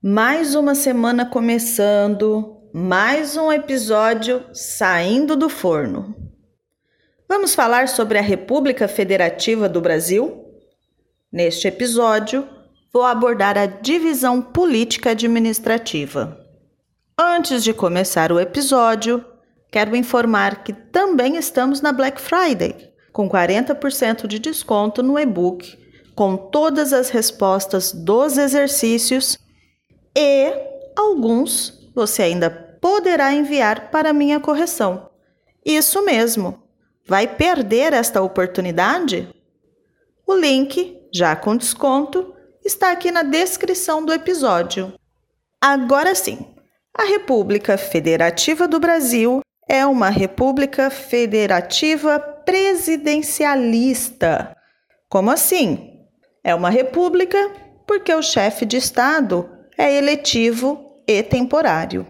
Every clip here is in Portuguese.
Mais uma semana começando, mais um episódio saindo do forno. Vamos falar sobre a República Federativa do Brasil? Neste episódio, vou abordar a divisão política administrativa. Antes de começar o episódio, quero informar que também estamos na Black Friday, com 40% de desconto no e-book, com todas as respostas dos exercícios e alguns você ainda poderá enviar para minha correção. Isso mesmo. Vai perder esta oportunidade? O link, já com desconto, está aqui na descrição do episódio. Agora sim, a República Federativa do Brasil é uma república federativa presidencialista. Como assim? É uma república porque o chefe de Estado é eletivo e temporário.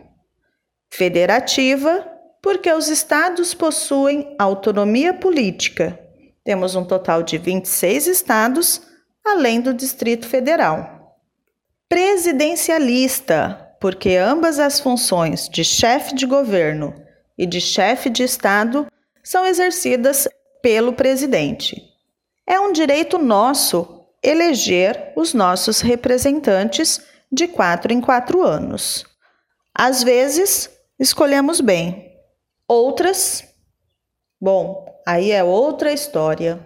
Federativa, porque os estados possuem autonomia política. Temos um total de 26 estados, além do Distrito Federal. Presidencialista, porque ambas as funções de chefe de governo e de chefe de estado são exercidas pelo presidente. É um direito nosso eleger os nossos representantes de quatro em quatro anos. Às vezes, escolhemos bem, outras, bom, aí é outra história.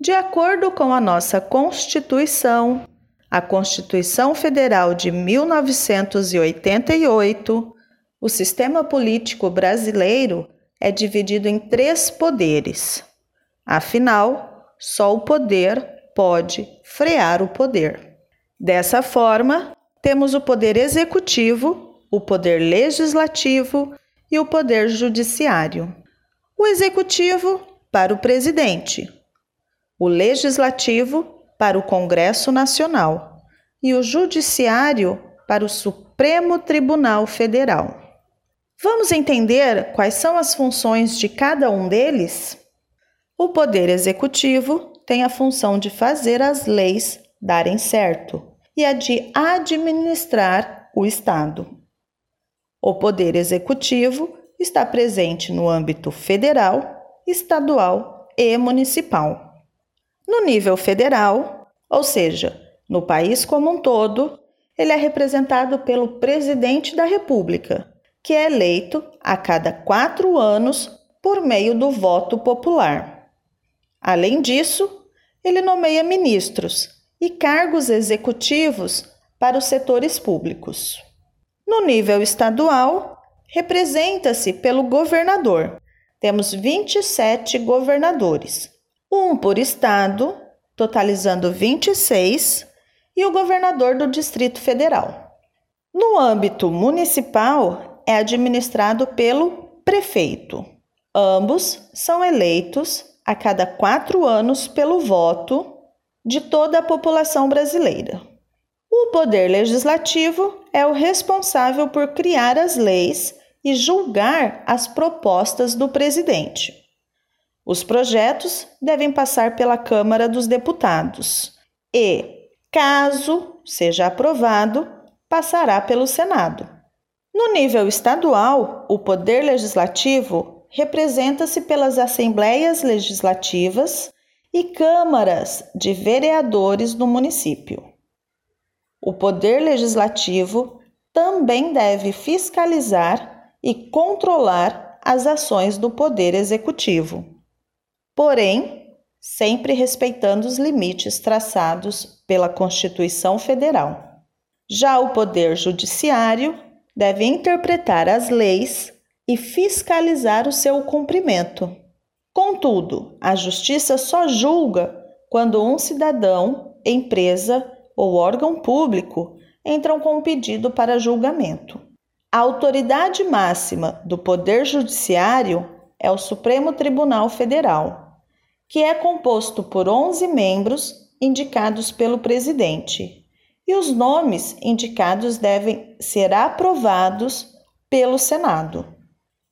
De acordo com a nossa Constituição, a Constituição Federal de 1988, o sistema político brasileiro é dividido em três poderes. Afinal, só o poder pode frear o poder. Dessa forma, temos o poder executivo, o poder legislativo e o poder judiciário. O executivo para o presidente, o legislativo para o Congresso Nacional e o judiciário para o Supremo Tribunal Federal. Vamos entender quais são as funções de cada um deles? O poder executivo tem a função de fazer as leis darem certo e a de administrar o Estado. O Poder Executivo está presente no âmbito federal, estadual e municipal. No nível federal, ou seja, no país como um todo, ele é representado pelo Presidente da República, que é eleito a cada quatro anos por meio do voto popular. Além disso, ele nomeia ministros e cargos executivos para os setores públicos. No nível estadual, representa-se pelo governador. Temos 27 governadores, um por estado, totalizando 26, e o governador do Distrito Federal. No âmbito municipal, é administrado pelo prefeito. Ambos são eleitos a cada quatro anos pelo voto de toda a população brasileira. O Poder Legislativo é o responsável por criar as leis e julgar as propostas do presidente. Os projetos devem passar pela Câmara dos Deputados e, caso seja aprovado, passará pelo Senado. No nível estadual, o Poder Legislativo representa-se pelas assembleias legislativas e câmaras de vereadores do município. O Poder Legislativo também deve fiscalizar e controlar as ações do Poder Executivo, porém, sempre respeitando os limites traçados pela Constituição Federal. Já o Poder Judiciário deve interpretar as leis e fiscalizar o seu cumprimento. Contudo, a justiça só julga quando um cidadão, empresa ou órgão público entram com um pedido para julgamento. A autoridade máxima do Poder Judiciário é o Supremo Tribunal Federal, que é composto por 11 membros indicados pelo presidente, e os nomes indicados devem ser aprovados pelo Senado.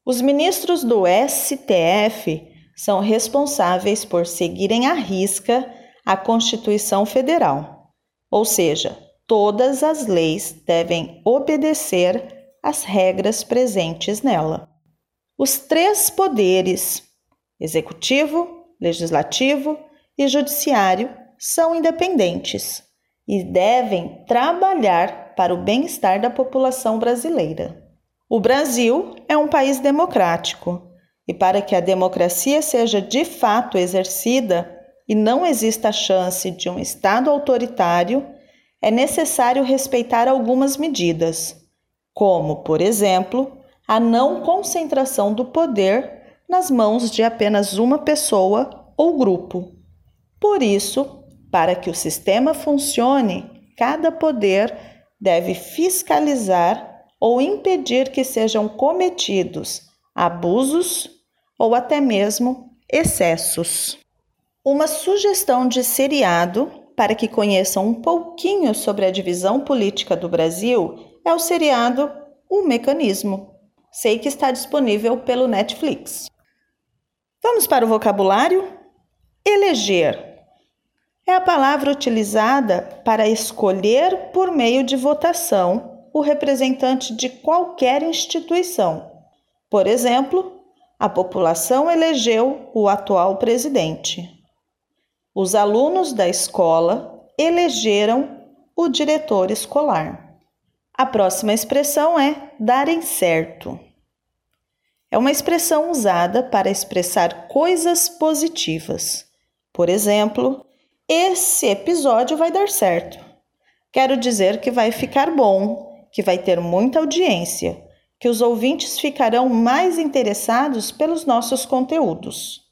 Os ministros do STF são responsáveis por seguirem à risca a Constituição Federal, ou seja, todas as leis devem obedecer às regras presentes nela. Os três poderes, executivo, legislativo e judiciário, são independentes e devem trabalhar para o bem-estar da população brasileira. O Brasil é um país democrático e para que a democracia seja de fato exercida e não exista a chance de um Estado autoritário, é necessário respeitar algumas medidas, como, por exemplo, a não concentração do poder nas mãos de apenas uma pessoa ou grupo. Por isso, para que o sistema funcione, cada poder deve fiscalizar ou impedir que sejam cometidos abusos ou até mesmo excessos. Uma sugestão de seriado para que conheçam um pouquinho sobre a divisão política do Brasil é o seriado O Mecanismo. Sei que está disponível pelo Netflix. Vamos para o vocabulário? Eleger é a palavra utilizada para escolher por meio de votação o representante de qualquer instituição. Por exemplo, a população elegeu o atual presidente. Os alunos da escola elegeram o diretor escolar. A próxima expressão é darem certo. É uma expressão usada para expressar coisas positivas. Por exemplo, esse episódio vai dar certo. Quero dizer que vai ficar bom, que vai ter muita audiência, que os ouvintes ficarão mais interessados pelos nossos conteúdos.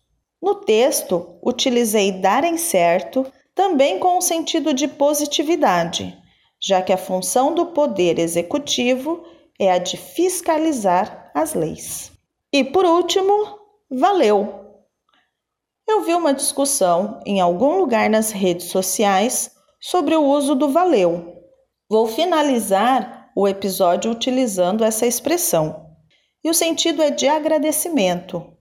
No texto, utilizei darem certo também com o sentido de positividade, já que a função do poder executivo é a de fiscalizar as leis. E por último, valeu! Eu vi uma discussão em algum lugar nas redes sociais sobre o uso do valeu. Vou finalizar o episódio utilizando essa expressão. E o sentido é de agradecimento.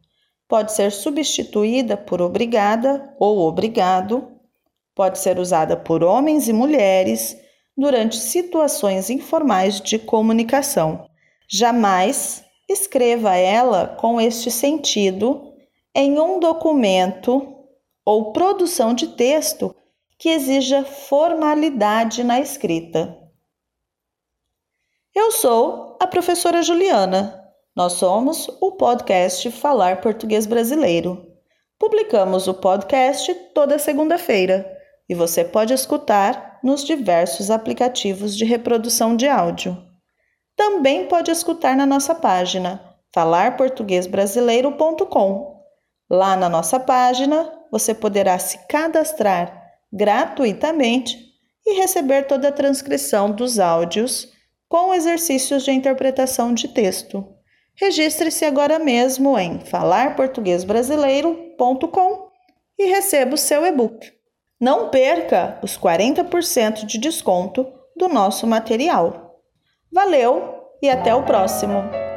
Pode ser substituída por obrigada ou obrigado. Pode ser usada por homens e mulheres durante situações informais de comunicação. Jamais escreva ela com este sentido em um documento ou produção de texto que exija formalidade na escrita. Eu sou a professora Juliana. Nós somos o podcast Falar Português Brasileiro. Publicamos o podcast toda segunda-feira e você pode escutar nos diversos aplicativos de reprodução de áudio. Também pode escutar na nossa página falarportuguesbrasileiro.com. Lá na nossa página você poderá se cadastrar gratuitamente e receber toda a transcrição dos áudios com exercícios de interpretação de texto. Registre-se agora mesmo em falarportuguesbrasileiro.com e receba o seu e-book. Não perca os 40% de desconto do nosso material. Valeu e até o próximo!